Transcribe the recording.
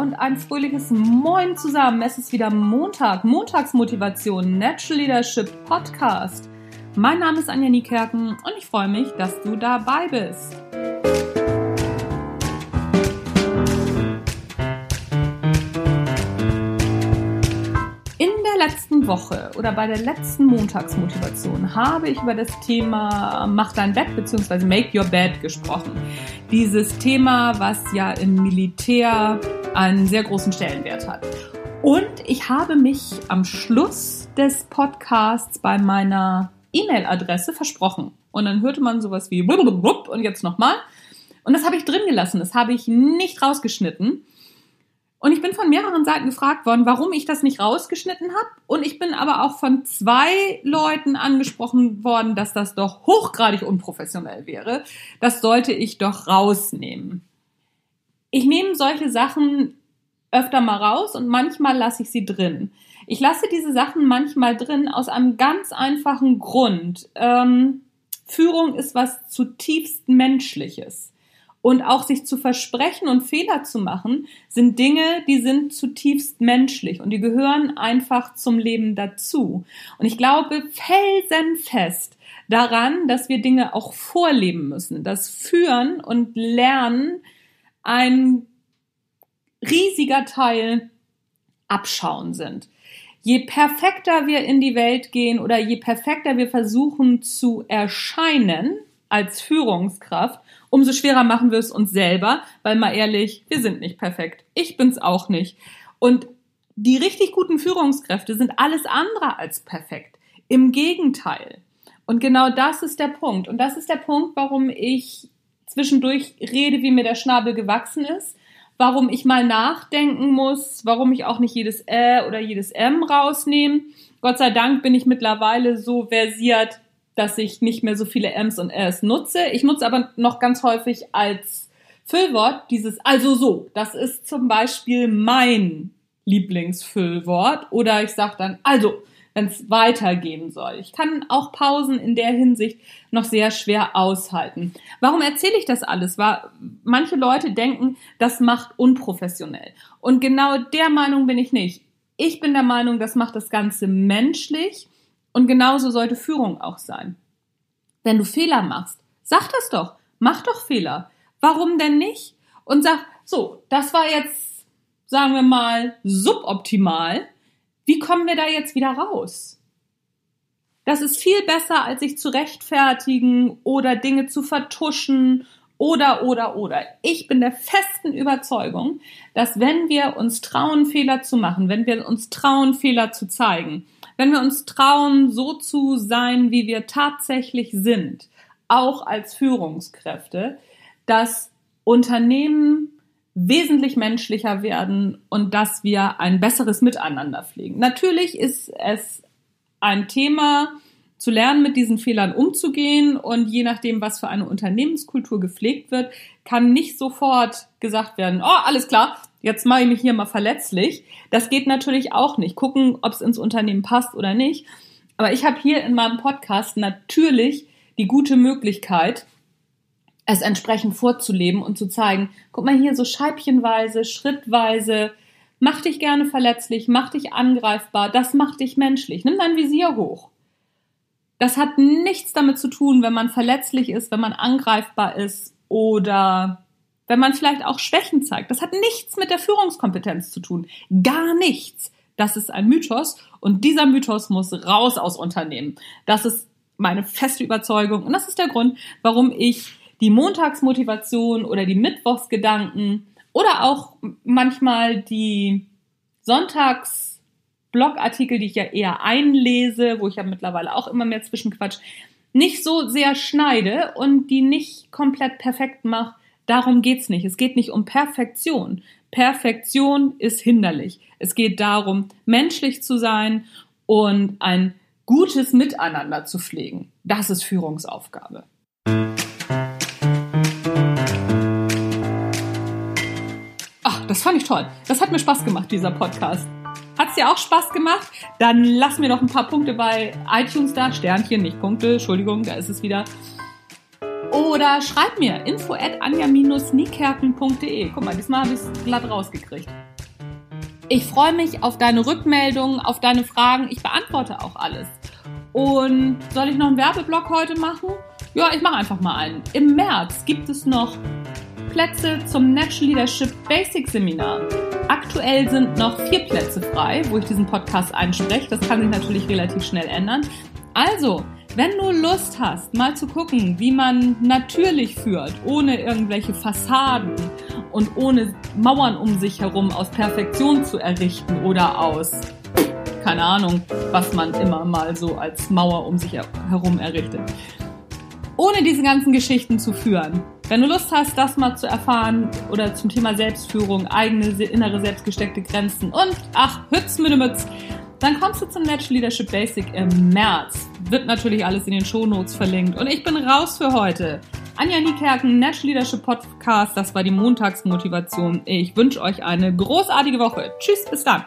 und ein fröhliches Moin zusammen. Es ist wieder Montag, Montagsmotivation, Natural Leadership Podcast. Mein Name ist Anja Niekerken und ich freue mich, dass du dabei bist. Letzten Woche oder bei der letzten Montagsmotivation habe ich über das Thema Mach dein Bett bzw. Make Your Bed gesprochen. Dieses Thema, was ja im Militär einen sehr großen Stellenwert hat. Und ich habe mich am Schluss des Podcasts bei meiner E-Mail-Adresse versprochen. Und dann hörte man sowas wie und jetzt nochmal. Und das habe ich drin gelassen. Das habe ich nicht rausgeschnitten. Und ich bin von mehreren Seiten gefragt worden, warum ich das nicht rausgeschnitten habe. Und ich bin aber auch von zwei Leuten angesprochen worden, dass das doch hochgradig unprofessionell wäre. Das sollte ich doch rausnehmen. Ich nehme solche Sachen öfter mal raus und manchmal lasse ich sie drin. Ich lasse diese Sachen manchmal drin aus einem ganz einfachen Grund. Ähm, Führung ist was zutiefst Menschliches. Und auch sich zu versprechen und Fehler zu machen, sind Dinge, die sind zutiefst menschlich und die gehören einfach zum Leben dazu. Und ich glaube felsenfest daran, dass wir Dinge auch vorleben müssen, dass Führen und Lernen ein riesiger Teil Abschauen sind. Je perfekter wir in die Welt gehen oder je perfekter wir versuchen zu erscheinen als Führungskraft, umso schwerer machen wir es uns selber, weil mal ehrlich, wir sind nicht perfekt. Ich bin's auch nicht. Und die richtig guten Führungskräfte sind alles andere als perfekt. Im Gegenteil. Und genau das ist der Punkt. Und das ist der Punkt, warum ich zwischendurch rede, wie mir der Schnabel gewachsen ist, warum ich mal nachdenken muss, warum ich auch nicht jedes Ä oder jedes M rausnehme. Gott sei Dank bin ich mittlerweile so versiert, dass ich nicht mehr so viele M's und R's nutze. Ich nutze aber noch ganz häufig als Füllwort dieses also so. Das ist zum Beispiel mein Lieblingsfüllwort. Oder ich sage dann also, wenn es weitergehen soll. Ich kann auch Pausen in der Hinsicht noch sehr schwer aushalten. Warum erzähle ich das alles? War, manche Leute denken, das macht unprofessionell. Und genau der Meinung bin ich nicht. Ich bin der Meinung, das macht das Ganze menschlich und genauso sollte Führung auch sein. Wenn du Fehler machst, sag das doch. Mach doch Fehler. Warum denn nicht? Und sag, so, das war jetzt, sagen wir mal, suboptimal. Wie kommen wir da jetzt wieder raus? Das ist viel besser, als sich zu rechtfertigen oder Dinge zu vertuschen oder, oder, oder. Ich bin der festen Überzeugung, dass wenn wir uns trauen, Fehler zu machen, wenn wir uns trauen, Fehler zu zeigen, wenn wir uns trauen, so zu sein, wie wir tatsächlich sind, auch als Führungskräfte, dass Unternehmen wesentlich menschlicher werden und dass wir ein besseres Miteinander pflegen. Natürlich ist es ein Thema, zu lernen, mit diesen Fehlern umzugehen und je nachdem, was für eine Unternehmenskultur gepflegt wird, kann nicht sofort gesagt werden, oh, alles klar, jetzt mache ich mich hier mal verletzlich. Das geht natürlich auch nicht. Gucken, ob es ins Unternehmen passt oder nicht. Aber ich habe hier in meinem Podcast natürlich die gute Möglichkeit, es entsprechend vorzuleben und zu zeigen, guck mal hier so scheibchenweise, schrittweise, mach dich gerne verletzlich, mach dich angreifbar, das macht dich menschlich. Nimm dein Visier hoch. Das hat nichts damit zu tun, wenn man verletzlich ist, wenn man angreifbar ist oder wenn man vielleicht auch Schwächen zeigt. Das hat nichts mit der Führungskompetenz zu tun. Gar nichts. Das ist ein Mythos und dieser Mythos muss raus aus Unternehmen. Das ist meine feste Überzeugung und das ist der Grund, warum ich die Montagsmotivation oder die Mittwochsgedanken oder auch manchmal die Sonntags-Blogartikel, die ich ja eher einlese, wo ich ja mittlerweile auch immer mehr zwischenquatsch, nicht so sehr schneide und die nicht komplett perfekt mache, Darum geht's nicht. Es geht nicht um Perfektion. Perfektion ist hinderlich. Es geht darum, menschlich zu sein und ein gutes Miteinander zu pflegen. Das ist Führungsaufgabe. Ach, das fand ich toll. Das hat mir Spaß gemacht, dieser Podcast. Hat es dir auch Spaß gemacht? Dann lass mir noch ein paar Punkte bei iTunes da. Sternchen, nicht Punkte. Entschuldigung, da ist es wieder. Oder schreib mir info at anja-niekerken.de. Guck mal, diesmal habe ich es glatt rausgekriegt. Ich freue mich auf deine Rückmeldungen, auf deine Fragen. Ich beantworte auch alles. Und soll ich noch einen Werbeblock heute machen? Ja, ich mache einfach mal einen. Im März gibt es noch Plätze zum Natural Leadership Basic Seminar. Aktuell sind noch vier Plätze frei, wo ich diesen Podcast einspreche. Das kann sich natürlich relativ schnell ändern. Also, wenn du Lust hast, mal zu gucken, wie man natürlich führt, ohne irgendwelche Fassaden und ohne Mauern um sich herum aus Perfektion zu errichten oder aus, keine Ahnung, was man immer mal so als Mauer um sich herum errichtet, ohne diese ganzen Geschichten zu führen. Wenn du Lust hast, das mal zu erfahren oder zum Thema Selbstführung, eigene innere selbstgesteckte Grenzen und ach, Hütz mit Mütz, dann kommst du zum Natural Leadership Basic im März. Wird natürlich alles in den Shownotes verlinkt. Und ich bin raus für heute. Anja Niekerken, Natural Leadership Podcast. Das war die Montagsmotivation. Ich wünsche euch eine großartige Woche. Tschüss, bis dann.